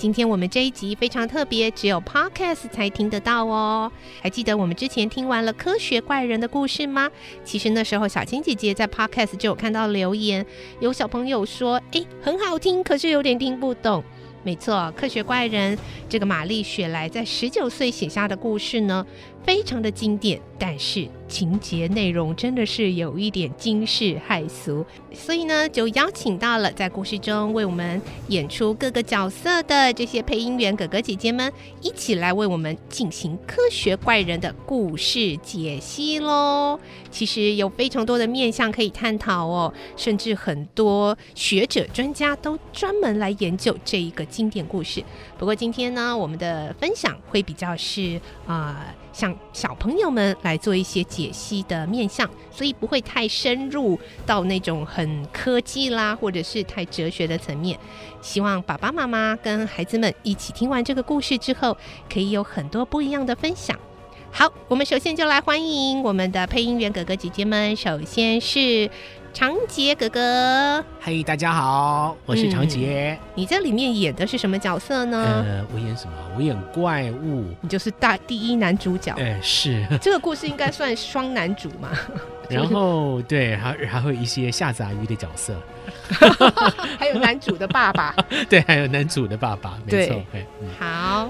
今天我们这一集非常特别，只有 Podcast 才听得到哦。还记得我们之前听完了科学怪人的故事吗？其实那时候小青姐姐在 Podcast 就有看到留言，有小朋友说：“诶，很好听，可是有点听不懂。”没错，科学怪人这个玛丽雪莱在十九岁写下的故事呢，非常的经典，但是。情节内容真的是有一点惊世骇俗，所以呢，就邀请到了在故事中为我们演出各个角色的这些配音员哥哥姐姐们，一起来为我们进行科学怪人的故事解析喽。其实有非常多的面向可以探讨哦，甚至很多学者专家都专门来研究这一个经典故事。不过今天呢，我们的分享会比较是啊。向小朋友们来做一些解析的面向，所以不会太深入到那种很科技啦，或者是太哲学的层面。希望爸爸妈妈跟孩子们一起听完这个故事之后，可以有很多不一样的分享。好，我们首先就来欢迎我们的配音员哥哥姐姐们。首先是。长杰哥哥，嗨，大家好，我是长杰。嗯，你在里面演的是什么角色呢？呃，我演什么？我演怪物。你就是大第一男主角。哎，是。这个故事应该算双男主嘛？然后对，还还会有一些下杂鱼的角色，还有男主的爸爸。对，还有男主的爸爸，没错。嗯，好，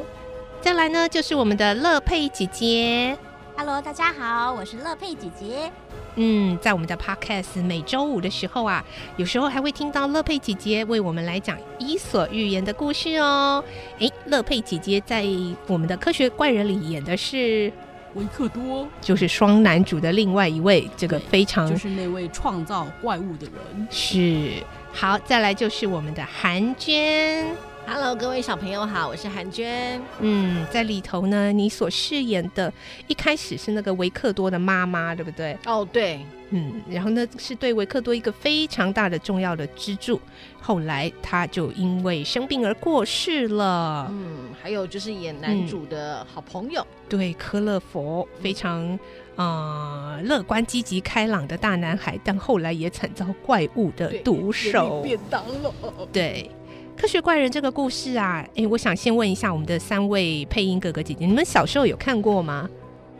再来呢，就是我们的乐佩姐姐。Hello，大家好，我是乐佩姐姐。嗯，在我们的 Podcast 每周五的时候啊，有时候还会听到乐佩姐姐为我们来讲《伊索寓言》的故事哦。诶，乐佩姐姐在我们的科学怪人里演的是维克多，就是双男主的另外一位，这个非常就是那位创造怪物的人。是，好，再来就是我们的韩娟。Hello，各位小朋友好，我是韩娟。嗯，在里头呢，你所饰演的，一开始是那个维克多的妈妈，对不对？哦，oh, 对，嗯，然后呢，是对维克多一个非常大的重要的支柱。后来他就因为生病而过世了。嗯，还有就是演男主的好朋友，嗯、对，科勒佛，非常啊、呃、乐观、积极、开朗的大男孩，但后来也惨遭怪物的毒手，便当了。对。科学怪人这个故事啊，哎，我想先问一下我们的三位配音哥哥姐姐，你们小时候有看过吗？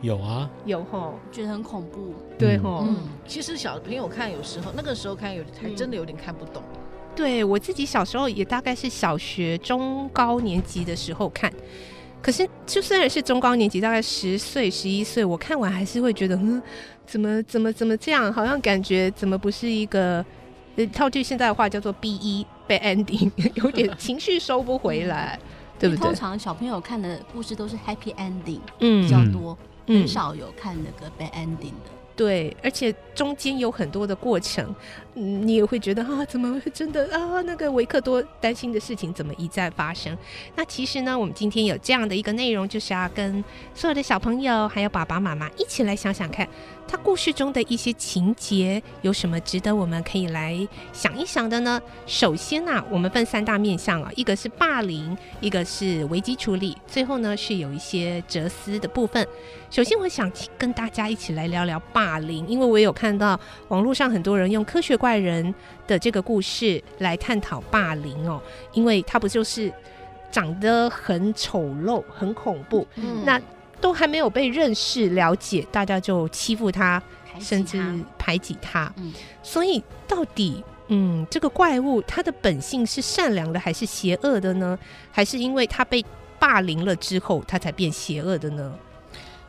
有啊，有吼，觉得很恐怖，对吼。嗯，其实小朋友看有时候那个时候看有还真的有点看不懂。对，我自己小时候也大概是小学中高年级的时候看，可是就虽然是中高年级，大概十岁十一岁，我看完还是会觉得，嗯，怎么怎么怎么这样？好像感觉怎么不是一个，呃套句现在的话叫做 BE。被 ending 有点情绪收不回来，对不对？通常小朋友看的故事都是 happy ending，嗯，比较多，很少有看那个 bad ending 的。对，而且中间有很多的过程，嗯，你也会觉得啊，怎么会真的啊？那个维克多担心的事情怎么一再发生？那其实呢，我们今天有这样的一个内容，就是要跟所有的小朋友还有爸爸妈妈一起来想想看，他故事中的一些情节有什么值得我们可以来想一想的呢？首先呢、啊，我们分三大面向啊，一个是霸凌，一个是危机处理，最后呢是有一些哲思的部分。首先，我想跟大家一起来聊聊霸凌，因为我有看到网络上很多人用科学怪人的这个故事来探讨霸凌哦，因为他不就是长得很丑陋、很恐怖，嗯、那都还没有被认识、了解，大家就欺负他，他甚至排挤他。嗯、所以，到底嗯，这个怪物它的本性是善良的还是邪恶的呢？还是因为他被霸凌了之后，他才变邪恶的呢？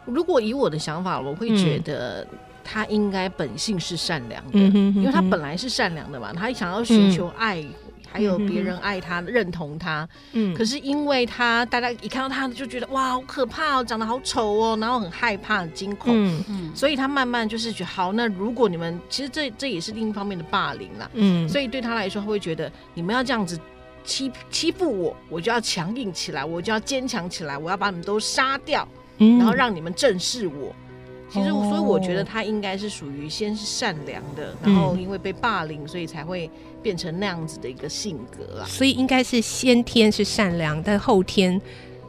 如果以我的想法，我会觉得他应该本性是善良的，嗯哼哼哼因为他本来是善良的嘛，他想要寻求爱。嗯还有别人爱他、认同他，嗯，可是因为他，大家一看到他就觉得哇，好可怕哦，长得好丑哦，然后很害怕、很惊恐，嗯。嗯，所以他慢慢就是觉得好，那如果你们其实这这也是另一方面的霸凌啦，嗯，所以对他来说，他会觉得你们要这样子欺欺负我，我就要强硬起来，我就要坚强起来，我要把你们都杀掉，嗯，然后让你们正视我。其实，所以我觉得他应该是属于先是善良的，然后因为被霸凌，所以才会变成那样子的一个性格啦。所以应该是先天是善良，但后天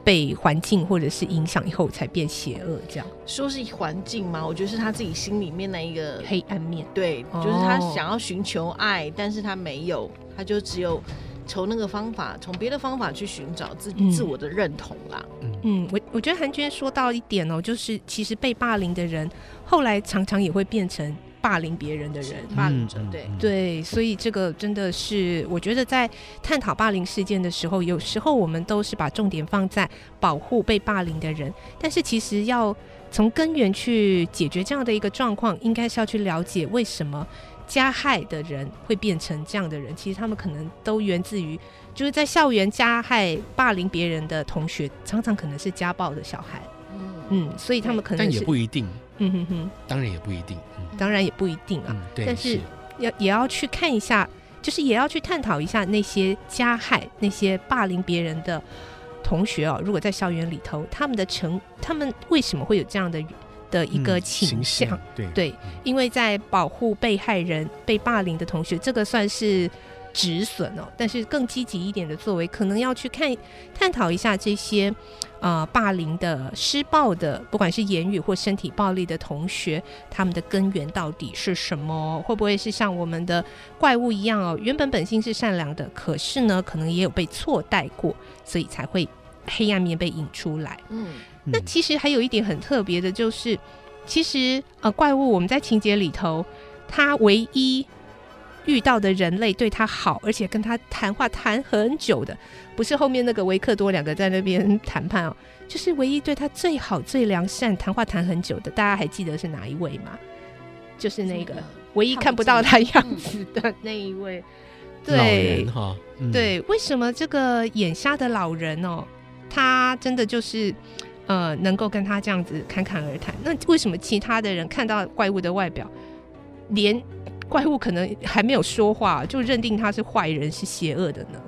被环境或者是影响以后才变邪恶。这样说是环境吗？我觉得是他自己心里面那一个黑暗面。对，就是他想要寻求爱，但是他没有，他就只有。从那个方法，从别的方法去寻找自己自我的认同啦。嗯，我我觉得韩娟说到一点哦，就是其实被霸凌的人，后来常常也会变成霸凌别人的人，霸凌者。对对，所以这个真的是，我觉得在探讨霸凌事件的时候，有时候我们都是把重点放在保护被霸凌的人，但是其实要从根源去解决这样的一个状况，应该是要去了解为什么。加害的人会变成这样的人，其实他们可能都源自于，就是在校园加害、霸凌别人的同学，常常可能是家暴的小孩。嗯嗯，所以他们可能，但也不一定。嗯哼哼，当然也不一定。嗯，当然也不一定啊。嗯，对。但是要也要去看一下，就是也要去探讨一下那些加害、那些霸凌别人的同学哦，如果在校园里头，他们的成，他们为什么会有这样的？的一个倾向，嗯、对对，因为在保护被害人、被霸凌的同学，这个算是止损哦。但是更积极一点的作为，可能要去看探讨一下这些呃霸凌的、施暴的，不管是言语或身体暴力的同学，他们的根源到底是什么？会不会是像我们的怪物一样哦？原本本性是善良的，可是呢，可能也有被错待过，所以才会黑暗面被引出来。嗯。那其实还有一点很特别的，就是其实呃，怪物我们在情节里头，它唯一遇到的人类对他好，而且跟他谈话谈很久的，不是后面那个维克多两个在那边谈判哦，就是唯一对他最好、最良善、谈话谈很久的，大家还记得是哪一位吗？就是那个唯一看不到他样子的那一位，对哈，对，为什么这个眼瞎的老人哦，他真的就是。呃，能够跟他这样子侃侃而谈，那为什么其他的人看到怪物的外表，连怪物可能还没有说话，就认定他是坏人，是邪恶的呢？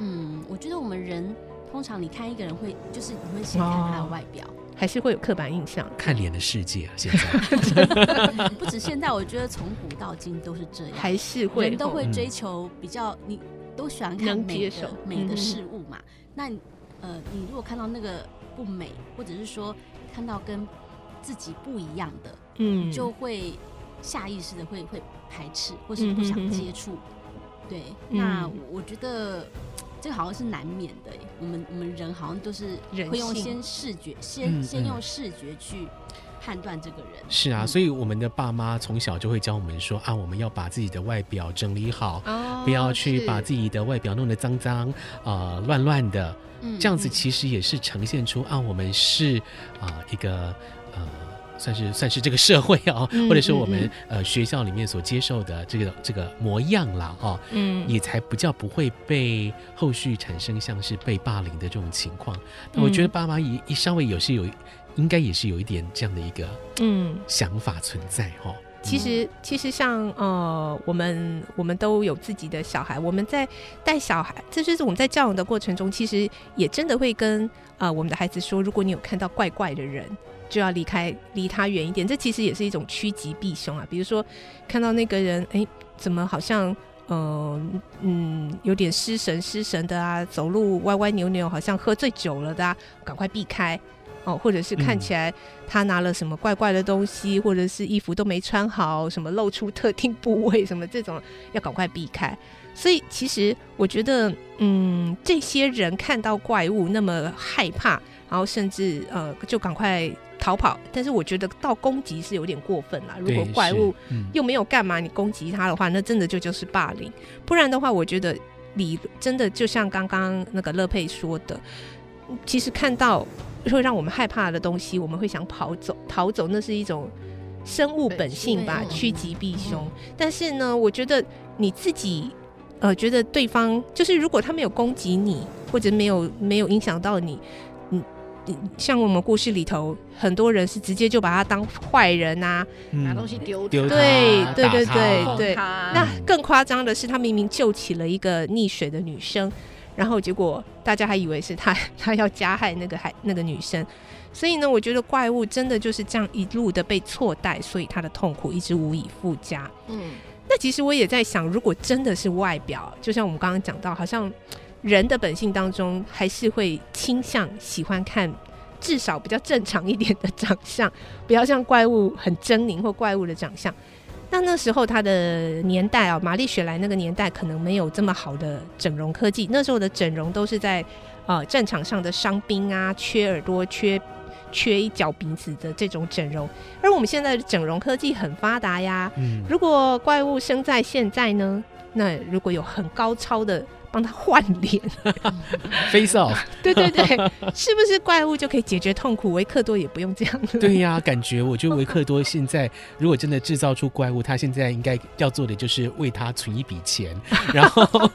嗯，我觉得我们人通常你看一个人会，就是你会先看他的外表，哦、还是会有刻板印象？看脸的世界啊，现在 不止现在，我觉得从古到今都是这样，还是会人都会追求比较，你都喜欢看美的美的事物嘛？嗯、那呃，你如果看到那个。不美，或者是说看到跟自己不一样的，嗯，就会下意识的会会排斥，或是不想接触。嗯、哼哼对，嗯、那我觉得这个好像是难免的。我们我们人好像都是会用先视觉，先先用视觉去判断这个人。是啊，所以我们的爸妈从小就会教我们说啊，我们要把自己的外表整理好，哦、不要去把自己的外表弄得脏脏啊、乱乱的。这样子其实也是呈现出啊，我们是啊、呃、一个呃，算是算是这个社会啊，或者是我们呃学校里面所接受的这个这个模样了啊，嗯，也才不叫不会被后续产生像是被霸凌的这种情况。那我觉得爸妈也也稍微有些有，应该也是有一点这样的一个嗯。想法存在哈。其实，其实像呃，我们我们都有自己的小孩，我们在带小孩，这就是我们在教养的过程中，其实也真的会跟呃我们的孩子说，如果你有看到怪怪的人，就要离开，离他远一点。这其实也是一种趋吉避凶啊。比如说，看到那个人，哎，怎么好像呃嗯有点失神失神的啊，走路歪歪扭扭，好像喝醉酒了的啊，赶快避开。哦，或者是看起来他拿了什么怪怪的东西，嗯、或者是衣服都没穿好，什么露出特定部位，什么这种要赶快避开。所以其实我觉得，嗯，这些人看到怪物那么害怕，然后甚至呃就赶快逃跑。但是我觉得到攻击是有点过分了。如果怪物又没有干嘛，你攻击他的话，那真的就就是霸凌。不然的话，我觉得你真的就像刚刚那个乐佩说的，其实看到。会让我们害怕的东西，我们会想跑走、逃走，那是一种生物本性吧，趋吉避凶。但是呢，我觉得你自己，呃，觉得对方就是如果他没有攻击你，或者没有没有影响到你，嗯，像我们故事里头，很多人是直接就把他当坏人啊，嗯、拿东西丢丢，对对对对对。那更夸张的是，他明明救起了一个溺水的女生。然后结果大家还以为是他，他要加害那个孩那个女生，所以呢，我觉得怪物真的就是这样一路的被错待，所以他的痛苦一直无以复加。嗯，那其实我也在想，如果真的是外表，就像我们刚刚讲到，好像人的本性当中还是会倾向喜欢看至少比较正常一点的长相，不要像怪物很狰狞或怪物的长相。那那时候他的年代啊，玛丽雪莱那个年代可能没有这么好的整容科技。那时候的整容都是在呃战场上的伤兵啊，缺耳朵、缺缺一角鼻子的这种整容。而我们现在的整容科技很发达呀。嗯。如果怪物生在现在呢？那如果有很高超的。帮他换脸，face off，对对对，是不是怪物就可以解决痛苦？维克多也不用这样子。对呀、啊，感觉我觉得维克多现在如果真的制造出怪物，他现在应该要做的就是为他存一笔钱，然后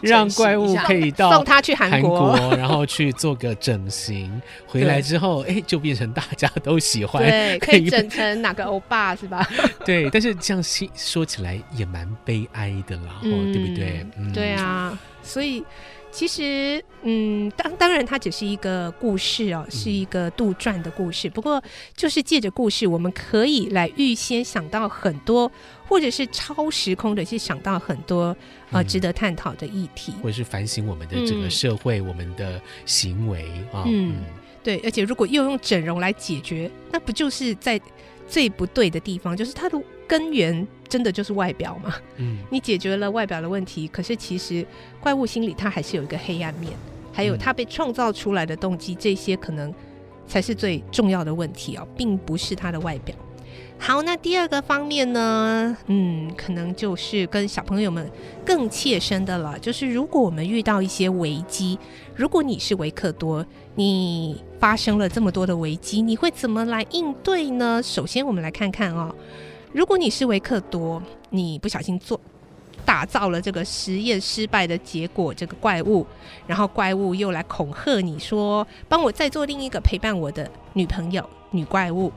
让怪物可以到送他去韩国，然后去做个整形，回来之后哎就变成大家都喜欢，对，可以整成哪个欧巴是吧？对，但是这样说起来也蛮悲哀的啦，嗯、对不对？嗯、对啊。所以，其实，嗯，当当然，它只是一个故事哦，是一个杜撰的故事。不过，就是借着故事，我们可以来预先想到很多，或者是超时空的去想到很多呃值得探讨的议题，或者是反省我们的整个社会、嗯、我们的行为啊。嗯，嗯对。而且，如果又用整容来解决，那不就是在最不对的地方，就是它的。根源真的就是外表嘛？嗯，你解决了外表的问题，可是其实怪物心里它还是有一个黑暗面，还有它被创造出来的动机，这些可能才是最重要的问题哦，并不是它的外表。好，那第二个方面呢，嗯，可能就是跟小朋友们更切身的了，就是如果我们遇到一些危机，如果你是维克多，你发生了这么多的危机，你会怎么来应对呢？首先，我们来看看哦。如果你是维克多，你不小心做打造了这个实验失败的结果，这个怪物，然后怪物又来恐吓你说，帮我再做另一个陪伴我的女朋友女怪物，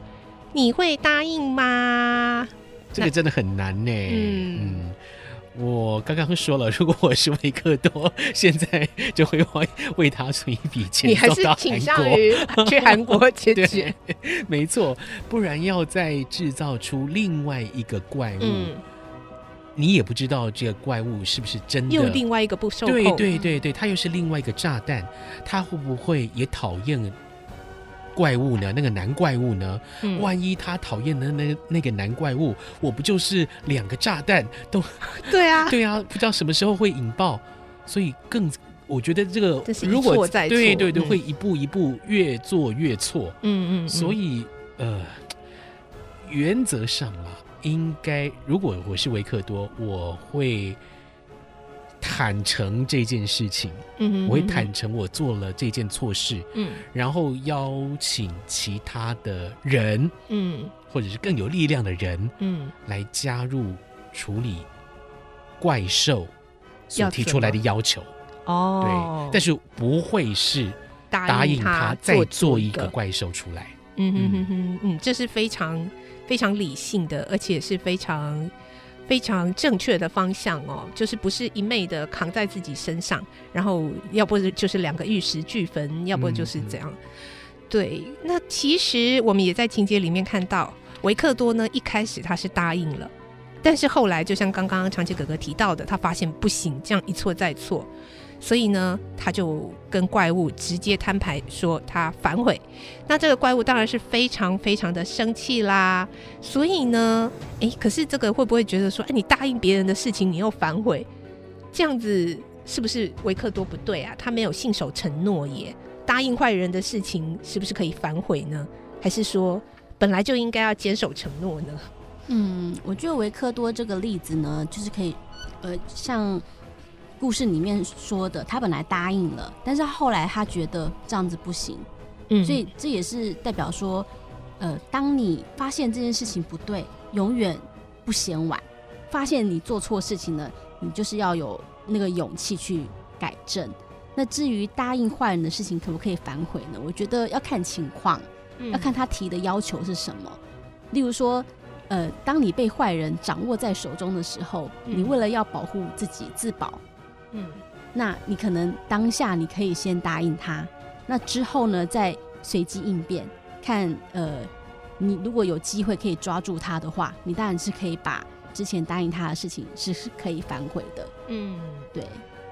你会答应吗？这个真的很难呢。嗯。嗯我刚刚说了，如果我是维克多，现在就会为为他存一笔钱，你还是倾向于去韩国解决？没错，不然要再制造出另外一个怪物，嗯、你也不知道这个怪物是不是真的。又另外一个不受控，对对对对，他又是另外一个炸弹，他会不会也讨厌？怪物呢？那个男怪物呢？嗯、万一他讨厌的那那个男怪物，我不就是两个炸弹都？对啊，对啊，不知道什么时候会引爆，所以更我觉得这个如果对对对，嗯、会一步一步越做越错。嗯嗯，嗯，所以呃，原则上啦，应该如果我是维克多，我会。坦诚这件事情，嗯我会坦诚我做了这件错事，嗯，然后邀请其他的人，嗯，或者是更有力量的人，嗯，来加入处理怪兽所提出来的要求，哦，对，但是不会是答应他再做一个怪兽出来，嗯哼哼哼，嗯，这是非常非常理性的，而且是非常。非常正确的方向哦，就是不是一昧的扛在自己身上，然后要不就是两个玉石俱焚，要不就是这样。嗯嗯、对，那其实我们也在情节里面看到，维克多呢一开始他是答应了，但是后来就像刚刚长期哥哥提到的，他发现不行，这样一错再错。所以呢，他就跟怪物直接摊牌，说他反悔。那这个怪物当然是非常非常的生气啦。所以呢，诶，可是这个会不会觉得说，诶，你答应别人的事情，你又反悔，这样子是不是维克多不对啊？他没有信守承诺耶。答应坏人的事情，是不是可以反悔呢？还是说本来就应该要坚守承诺呢？嗯，我觉得维克多这个例子呢，就是可以，呃，像。故事里面说的，他本来答应了，但是后来他觉得这样子不行，嗯，所以这也是代表说，呃，当你发现这件事情不对，永远不嫌晚。发现你做错事情了，你就是要有那个勇气去改正。那至于答应坏人的事情可不可以反悔呢？我觉得要看情况，嗯、要看他提的要求是什么。例如说，呃，当你被坏人掌握在手中的时候，嗯、你为了要保护自己自保，嗯，那你可能当下你可以先答应他，那之后呢，再随机应变，看呃，你如果有机会可以抓住他的话，你当然是可以把之前答应他的事情是是可以反悔的。嗯，对。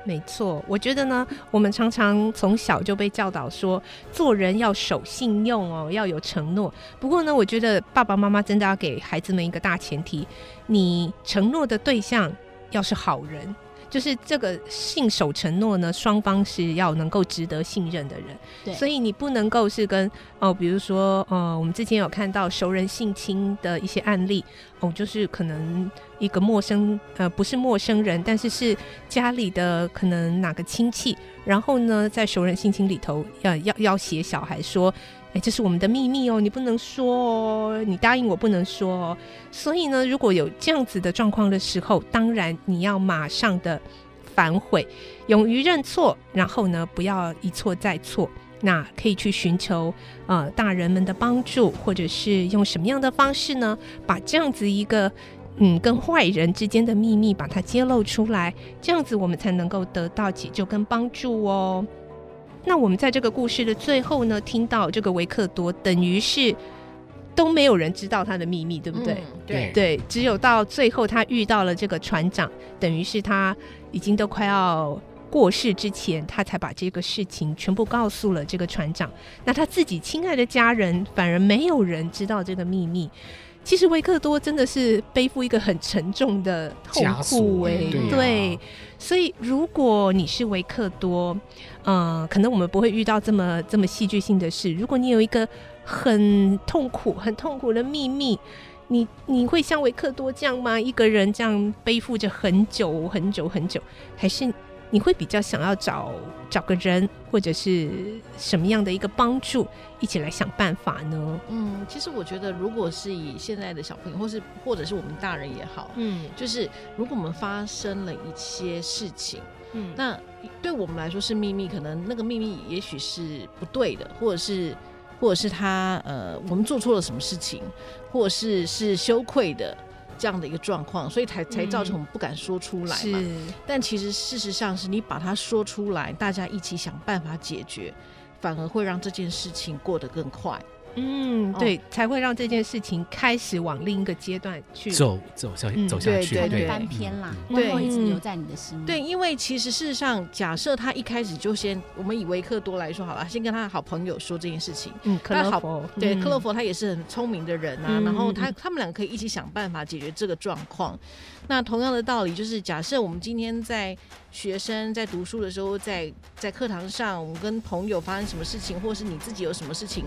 没错，我觉得呢，我们常常从小就被教导说，做人要守信用哦，要有承诺。不过呢，我觉得爸爸妈妈真的要给孩子们一个大前提，你承诺的对象要是好人。就是这个信守承诺呢，双方是要能够值得信任的人。对，所以你不能够是跟哦，比如说呃，我们之前有看到熟人性侵的一些案例哦，就是可能一个陌生呃，不是陌生人，但是是家里的可能哪个亲戚，然后呢，在熟人性侵里头要要要写小孩说。这是我们的秘密哦，你不能说哦，你答应我不能说哦。所以呢，如果有这样子的状况的时候，当然你要马上的反悔，勇于认错，然后呢，不要一错再错。那可以去寻求呃大人们的帮助，或者是用什么样的方式呢，把这样子一个嗯跟坏人之间的秘密把它揭露出来，这样子我们才能够得到解救跟帮助哦。那我们在这个故事的最后呢，听到这个维克多等于是都没有人知道他的秘密，对不对？嗯、对对，只有到最后他遇到了这个船长，等于是他已经都快要过世之前，他才把这个事情全部告诉了这个船长。那他自己亲爱的家人反而没有人知道这个秘密。其实维克多真的是背负一个很沉重的痛苦哎、欸，对，对，所以如果你是维克多，嗯、嗯，可能我们不会遇到这么这么戏剧性的事。如果你有一个很痛苦、很痛苦的秘密，你你会像维克多这样吗？一个人这样背负着很久、很久、很久，还是？你会比较想要找找个人，或者是什么样的一个帮助，一起来想办法呢？嗯，其实我觉得，如果是以现在的小朋友，或是或者是我们大人也好，嗯，就是如果我们发生了一些事情，嗯，那对我们来说是秘密，可能那个秘密也许是不对的，或者是或者是他呃，我们做错了什么事情，或者是是羞愧的。这样的一个状况，所以才才造成我们不敢说出来嘛。嗯、但其实事实上是你把它说出来，大家一起想办法解决，反而会让这件事情过得更快。嗯，对，才会让这件事情开始往另一个阶段去走走下走下去，对对，翻篇啦，对，一直留在你的心里。对，因为其实事实上，假设他一开始就先，我们以维克多来说好了，先跟他的好朋友说这件事情。嗯，克洛佛，对，克洛佛他也是很聪明的人啊，然后他他们两个可以一起想办法解决这个状况。那同样的道理，就是假设我们今天在学生在读书的时候，在在课堂上，我们跟朋友发生什么事情，或是你自己有什么事情。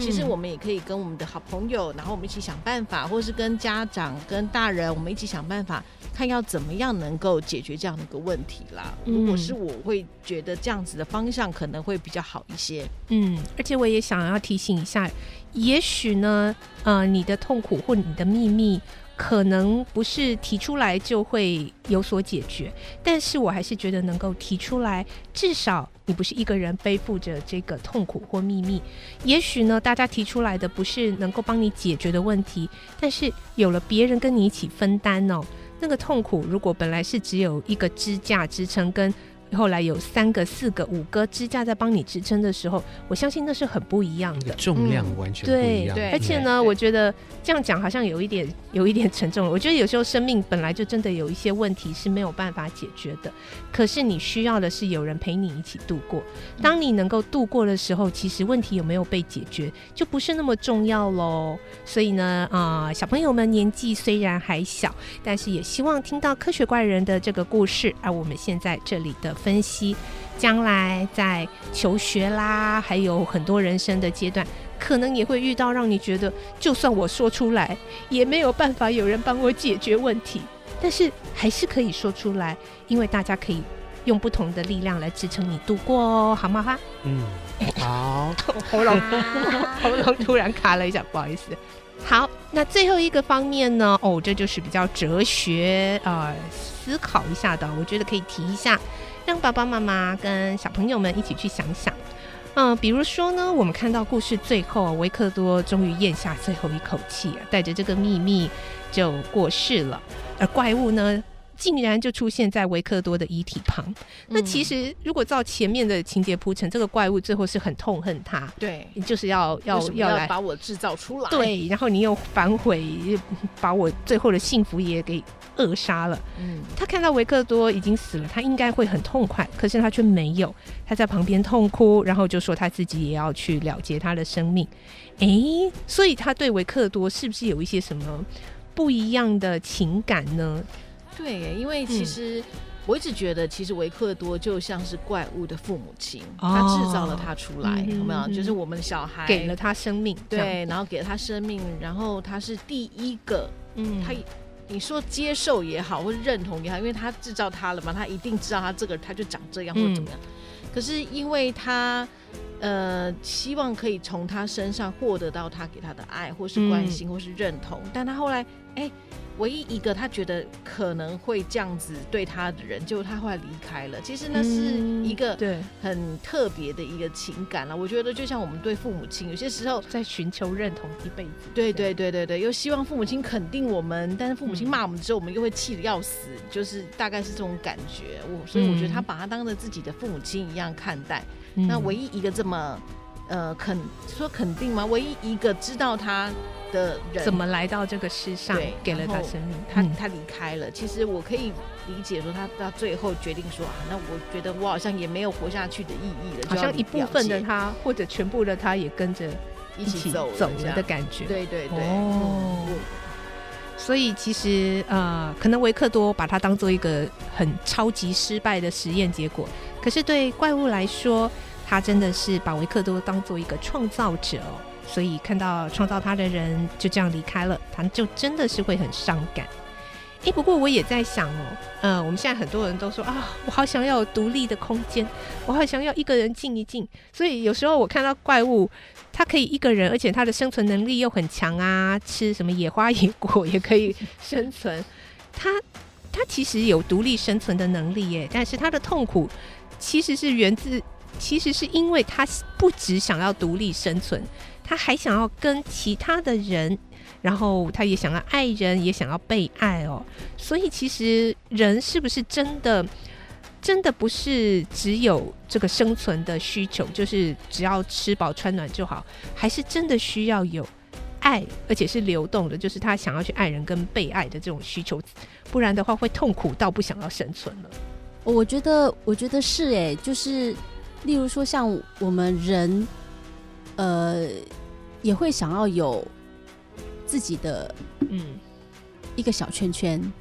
其实我们也可以跟我们的好朋友，然后我们一起想办法，或是跟家长、跟大人，我们一起想办法，看要怎么样能够解决这样的一个问题啦。如果是我会觉得这样子的方向可能会比较好一些。嗯，而且我也想要提醒一下，也许呢，呃，你的痛苦或你的秘密。可能不是提出来就会有所解决，但是我还是觉得能够提出来，至少你不是一个人背负着这个痛苦或秘密。也许呢，大家提出来的不是能够帮你解决的问题，但是有了别人跟你一起分担哦，那个痛苦如果本来是只有一个支架支撑跟。后来有三个、四个、五个支架在帮你支撑的时候，我相信那是很不一样的，重量完全不一样。嗯、对，而且呢，我觉得这样讲好像有一点、有一点沉重了。我觉得有时候生命本来就真的有一些问题是没有办法解决的，可是你需要的是有人陪你一起度过。当你能够度过的时候，其实问题有没有被解决就不是那么重要喽。所以呢，啊、呃，小朋友们年纪虽然还小，但是也希望听到科学怪人的这个故事，而我们现在这里的。分析将来在求学啦，还有很多人生的阶段，可能也会遇到让你觉得，就算我说出来，也没有办法有人帮我解决问题，但是还是可以说出来，因为大家可以用不同的力量来支撑你度过哦，好吗？哈，嗯，好，喉咙 喉咙突然卡了一下，不好意思。好，那最后一个方面呢？哦，这就是比较哲学呃思考一下的，我觉得可以提一下，让爸爸妈妈跟小朋友们一起去想想。嗯、比如说呢，我们看到故事最后，维克多终于咽下最后一口气，带着这个秘密就过世了，而怪物呢，竟然就出现在维克多的遗体旁。嗯、那其实，如果照前面的情节铺陈，这个怪物最后是很痛恨他，对，就是要要要来把我制造出来，对，然后你又反悔，把我最后的幸福也给扼杀了。嗯，他看到维克多已经死了，他应该会很痛快，可是他却没有，他在旁边痛哭，然后就说他自己也要去了结他的生命。哎，所以他对维克多是不是有一些什么不一样的情感呢？对，因为其实我一直觉得，其实维克多就像是怪物的父母亲，哦、他制造了他出来，有没有？嗯、就是我们小孩给了他生命，对，然后给了他生命，然后他是第一个，嗯，他你说接受也好，或者认同也好，因为他制造他了嘛，他一定知道他这个他就长这样或者怎么样。嗯、可是因为他呃希望可以从他身上获得到他给他的爱，或是关心，或是认同，嗯、但他后来哎。唯一一个他觉得可能会这样子对他的人，就他后来离开了。其实那是一个对很特别的一个情感了。我觉得就像我们对父母亲，有些时候在寻求认同一辈子。对对对对对，又希望父母亲肯定我们，但是父母亲骂我们之后，我们又会气得要死，就是大概是这种感觉。我所以我觉得他把他当着自己的父母亲一样看待。那唯一一个这么呃肯说肯定吗？唯一一个知道他。的人怎么来到这个世上，给了他生命，他他离开了。其实我可以理解说，他到最后决定说啊，那我觉得我好像也没有活下去的意义了，好像一部分的他或者全部的他也跟着一起走走了的感觉。对对对。哦。所以其实呃，可能维克多把它当做一个很超级失败的实验结果，可是对怪物来说，他真的是把维克多当做一个创造者。所以看到创造他的人就这样离开了，他就真的是会很伤感。诶，不过我也在想哦，呃，我们现在很多人都说啊，我好想要有独立的空间，我好想要一个人静一静。所以有时候我看到怪物，它可以一个人，而且它的生存能力又很强啊，吃什么野花野果也可以生存。它它其实有独立生存的能力耶，但是它的痛苦其实是源自，其实是因为他不只想要独立生存。他还想要跟其他的人，然后他也想要爱人，也想要被爱哦。所以其实人是不是真的，真的不是只有这个生存的需求，就是只要吃饱穿暖就好，还是真的需要有爱，而且是流动的，就是他想要去爱人跟被爱的这种需求，不然的话会痛苦到不想要生存了。我觉得，我觉得是诶，就是例如说像我们人，呃。也会想要有自己的嗯一个小圈圈，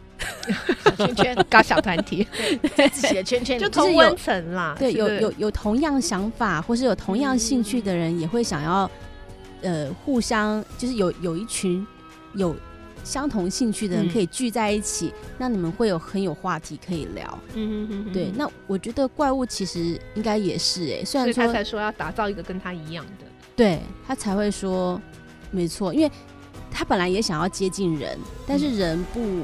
小圈圈 搞小团体，自己的圈圈就同温层啦。对，有有有同样想法或是有同样兴趣的人，也会想要呃互相就是有有一群有相同兴趣的人可以聚在一起，那你们会有很有话题可以聊。嗯嗯嗯。对，那我觉得怪物其实应该也是哎，虽然说他才说要打造一个跟他一样的。对他才会说，没错，因为他本来也想要接近人，但是人不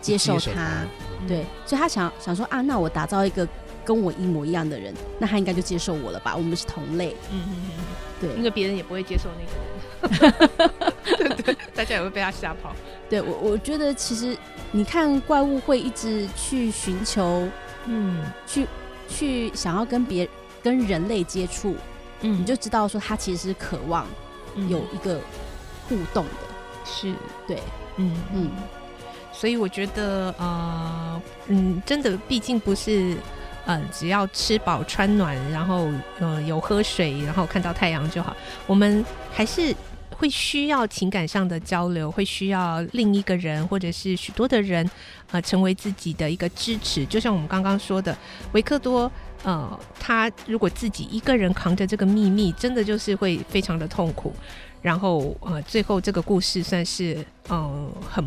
接受他，受他对，所以他想想说啊，那我打造一个跟我一模一样的人，那他应该就接受我了吧？我们是同类，嗯嗯嗯，对，因为别人也不会接受那个人，对对，大家也会被他吓跑。对我，我觉得其实你看怪物会一直去寻求，嗯，去去想要跟别跟人类接触。嗯，你就知道说他其实是渴望有一个互动的，嗯、是。对，嗯。嗯，所以我觉得呃嗯，真的毕竟不是嗯、呃，只要吃饱穿暖，然后呃有喝水，然后看到太阳就好，我们还是会需要情感上的交流，会需要另一个人或者是许多的人、呃，成为自己的一个支持，就像我们刚刚说的维克多。呃，他如果自己一个人扛着这个秘密，真的就是会非常的痛苦。然后呃，最后这个故事算是嗯很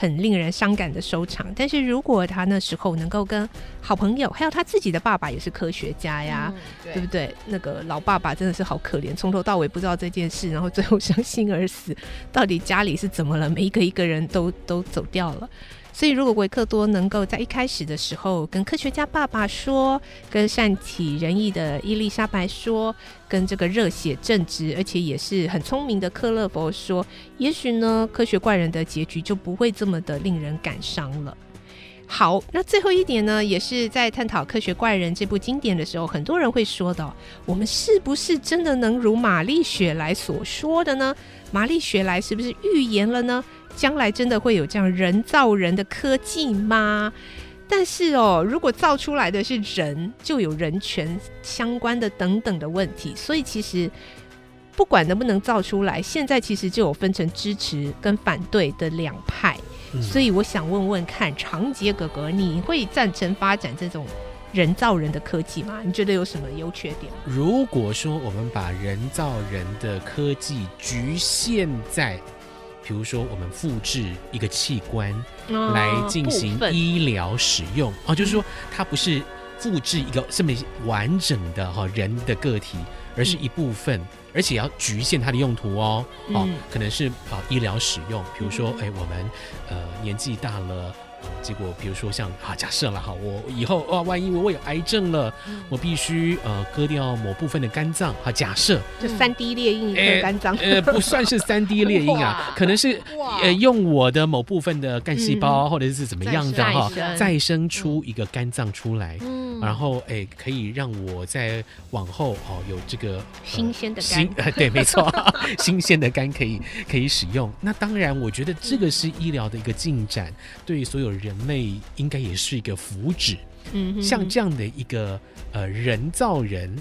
很令人伤感的收场。但是如果他那时候能够跟好朋友，还有他自己的爸爸也是科学家呀，嗯、对，对不对？那个老爸爸真的是好可怜，从头到尾不知道这件事，然后最后伤心而死。到底家里是怎么了？每一个一个人都都走掉了。所以，如果维克多能够在一开始的时候跟科学家爸爸说，跟善体人意的伊丽莎白说，跟这个热血正直而且也是很聪明的克勒佛说，也许呢，科学怪人的结局就不会这么的令人感伤了。好，那最后一点呢，也是在探讨《科学怪人》这部经典的时候，很多人会说的，我们是不是真的能如玛丽雪莱所说的呢？玛丽雪莱是不是预言了呢？将来真的会有这样人造人的科技吗？但是哦，如果造出来的是人，就有人权相关的等等的问题。所以其实不管能不能造出来，现在其实就有分成支持跟反对的两派。嗯。所以我想问问看，长杰哥哥，你会赞成发展这种人造人的科技吗？你觉得有什么优缺点？如果说我们把人造人的科技局限在比如说，我们复制一个器官来进行医疗使用。哦，就是说它不是复制一个这么完整的哈人的个体，而是一部分，而且要局限它的用途哦，哦，可能是啊医疗使用，比如说哎，我们呃年纪大了。结果，比如说像啊，假设了哈，我以后啊，万一我我有癌症了，嗯、我必须呃割掉某部分的肝脏。哈，假设。就三 D 列印一个肝脏，呃，不算是三 D 列印啊，可能是呃用我的某部分的干细胞、嗯、或者是怎么样的哈，再生出一个肝脏出来，嗯、然后哎可以让我在往后哦有这个、呃、新鲜的 肝，呃、对，没错，新鲜的肝可以可以使用。那当然，我觉得这个是医疗的一个进展，对所有。人类应该也是一个福祉，嗯哼哼，像这样的一个呃人造人，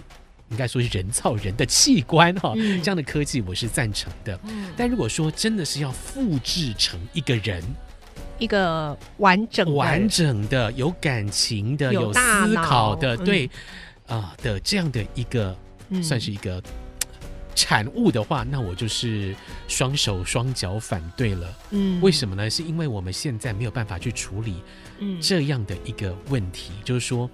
应该说是人造人的器官哈，嗯、这样的科技我是赞成的。嗯、但如果说真的是要复制成一个人，一个完整完整的有感情的有思考的，对啊、呃、的这样的一个，嗯、算是一个。产物的话，那我就是双手双脚反对了。嗯，为什么呢？是因为我们现在没有办法去处理，这样的一个问题，嗯、就是说，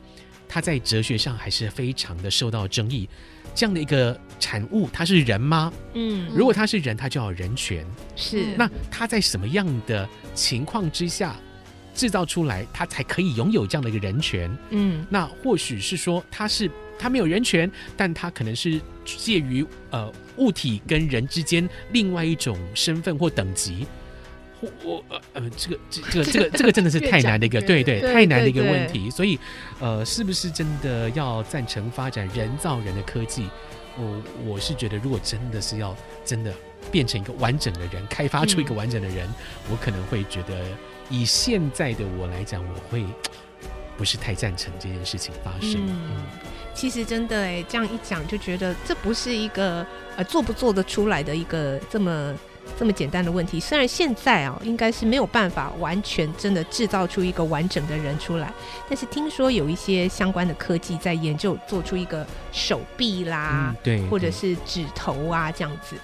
它在哲学上还是非常的受到争议。这样的一个产物，它是人吗？嗯，如果它是人，它就要有人权。是，那它在什么样的情况之下制造出来，它才可以拥有这样的一个人权？嗯，那或许是说它是。他没有人权，但他可能是介于呃物体跟人之间另外一种身份或等级，或我呃呃这个这这个这个这个 真的是太难的一个对对太难的一个问题，所以呃是不是真的要赞成发展人造人的科技？我我是觉得，如果真的是要真的变成一个完整的人，开发出一个完整的人，嗯、我可能会觉得以现在的我来讲，我会不是太赞成这件事情发生。嗯。嗯其实真的哎，这样一讲就觉得这不是一个呃做不做得出来的一个这么这么简单的问题。虽然现在啊，应该是没有办法完全真的制造出一个完整的人出来，但是听说有一些相关的科技在研究做出一个手臂啦，嗯、对，或者是指头啊这样子。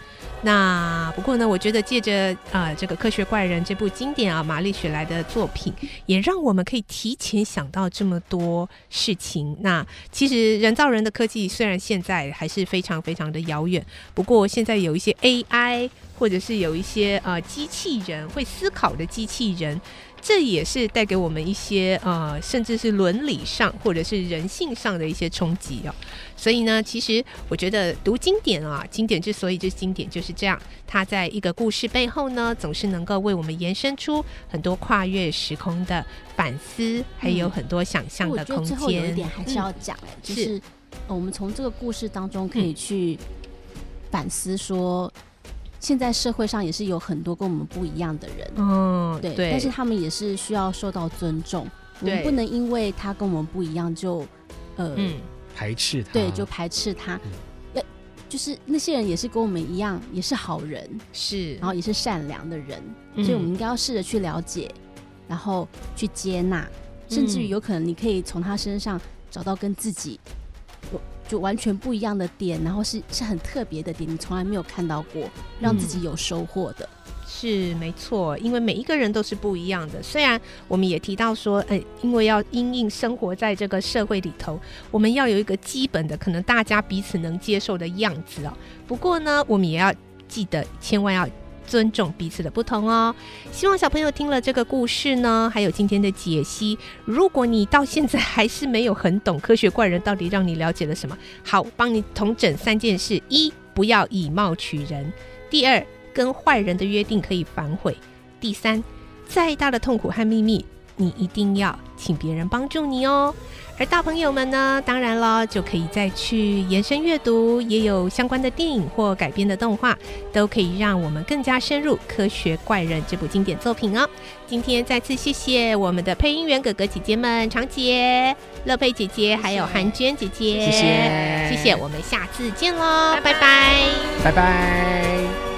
那不过呢，我觉得借着啊、这个《科学怪人》这部经典啊玛丽雪莱的作品，也让我们可以提前想到这么多事情。那其实人造人的科技虽然现在还是非常非常的遥远，不过现在有一些 AI，或者是有一些呃机器人会思考的机器人。这也是带给我们一些呃，甚至是伦理上或者是人性上的一些冲击哦。所以呢，其实我觉得读经典啊，经典之所以就是经典就是这样，它在一个故事背后呢，总是能够为我们延伸出很多跨越时空的反思，还有很多想象的空间。嗯、我觉得最后有一点还是要讲哎，嗯、就是、我们从这个故事当中可以去反思说。现在社会上也是有很多跟我们不一样的人，嗯，对，对，但是他们也是需要受到尊重。我们不能因为他跟我们不一样就，呃，嗯、排斥他，对，就排斥他。呃、嗯，就是那些人也是跟我们一样，也是好人，是，然后也是善良的人，嗯、所以我们应该要试着去了解，然后去接纳，甚至于有可能你可以从他身上找到跟自己。就完全不一样的点，然后是是很特别的点，你从来没有看到过，让自己有收获的。嗯、是没错，因为每一个人都是不一样的。虽然我们也提到说，呃，因为要因应生活在这个社会里头，我们要有一个基本的，可能大家彼此能接受的样子哦。不过呢，我们也要记得，千万要尊重彼此的不同哦。希望小朋友听了这个故事呢，还有今天的解析，如果你到现在还是没有很懂科学怪人到底让你了解了什么，好，帮你统整三件事：一，不要以貌取人；第二，跟坏人的约定可以反悔。第三，再大的痛苦和秘密，你一定要请别人帮助你哦。而大朋友们呢，当然了，就可以再去延伸阅读，也有相关的电影或改编的动画，都可以让我们更加深入《科学怪人》这部经典作品哦。今天再次谢谢我们的配音员哥哥姐姐们，长姐、乐佩姐姐，还有韩娟姐姐，谢谢，谢谢，我们下次见喽，拜拜，拜拜。